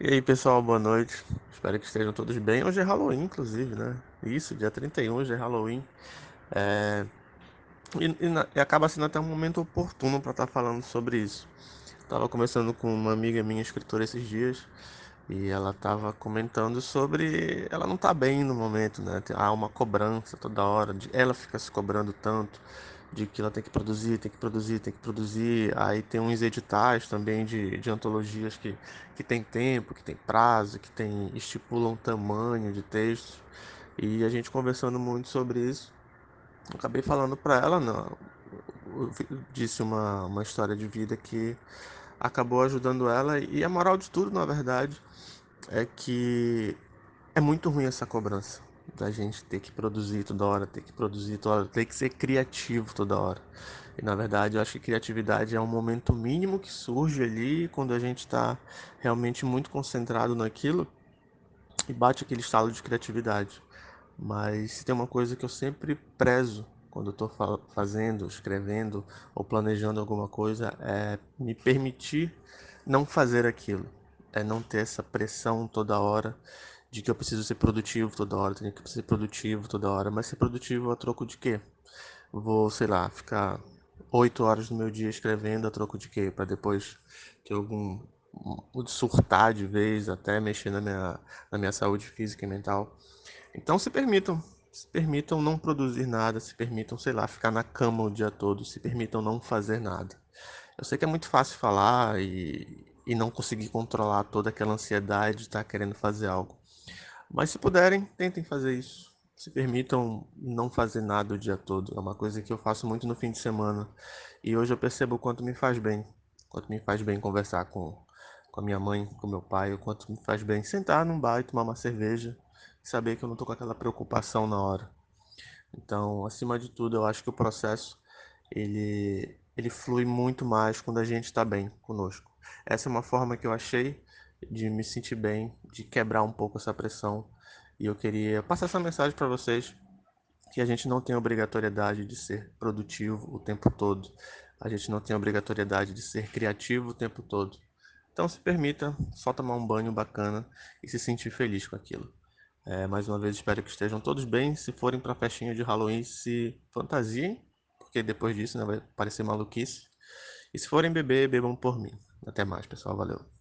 E aí, pessoal, boa noite. Espero que estejam todos bem. Hoje é Halloween, inclusive, né? Isso, dia 31, hoje é Halloween. É... E, e, na... e, acaba sendo até um momento oportuno para estar tá falando sobre isso. Estava conversando com uma amiga minha, escritora, esses dias, e ela estava comentando sobre. Ela não está bem no momento, né? Há uma cobrança toda hora, ela fica se cobrando tanto de que ela tem que produzir, tem que produzir, tem que produzir. Aí tem uns editais também de, de antologias que, que tem tempo, que tem prazo, que tem estipulam tamanho de texto. E a gente conversando muito sobre isso, acabei falando para ela, não, disse uma, uma história de vida que acabou ajudando ela. E a moral de tudo, na verdade, é que é muito ruim essa cobrança da gente ter que produzir toda hora, ter que produzir toda hora, ter que ser criativo toda hora. E na verdade eu acho que criatividade é um momento mínimo que surge ali quando a gente está realmente muito concentrado naquilo e bate aquele estalo de criatividade. Mas se tem uma coisa que eu sempre prezo quando estou fazendo, escrevendo ou planejando alguma coisa é me permitir não fazer aquilo, é não ter essa pressão toda hora de que eu preciso ser produtivo toda hora, tenho que ser produtivo toda hora, mas ser produtivo a troco de quê? Vou, sei lá, ficar oito horas do meu dia escrevendo a troco de quê? Para depois ter algum surtar de vez, até mexer na minha, na minha saúde física e mental. Então se permitam, se permitam não produzir nada, se permitam, sei lá, ficar na cama o dia todo, se permitam não fazer nada. Eu sei que é muito fácil falar e, e não conseguir controlar toda aquela ansiedade de estar querendo fazer algo. Mas se puderem, tentem fazer isso. Se permitam não fazer nada o dia todo. É uma coisa que eu faço muito no fim de semana. E hoje eu percebo o quanto me faz bem. Quanto me faz bem conversar com, com a minha mãe, com meu pai. O quanto me faz bem sentar num bar e tomar uma cerveja. Saber que eu não tô com aquela preocupação na hora. Então, acima de tudo, eu acho que o processo ele, ele flui muito mais quando a gente está bem conosco. Essa é uma forma que eu achei de me sentir bem, de quebrar um pouco essa pressão. E eu queria passar essa mensagem para vocês que a gente não tem obrigatoriedade de ser produtivo o tempo todo. A gente não tem obrigatoriedade de ser criativo o tempo todo. Então se permita só tomar um banho bacana e se sentir feliz com aquilo. É, mais uma vez espero que estejam todos bem. Se forem para festinha de Halloween, se fantasiem, porque depois disso né, vai parecer maluquice. E se forem beber, bebam por mim. Até mais, pessoal. Valeu.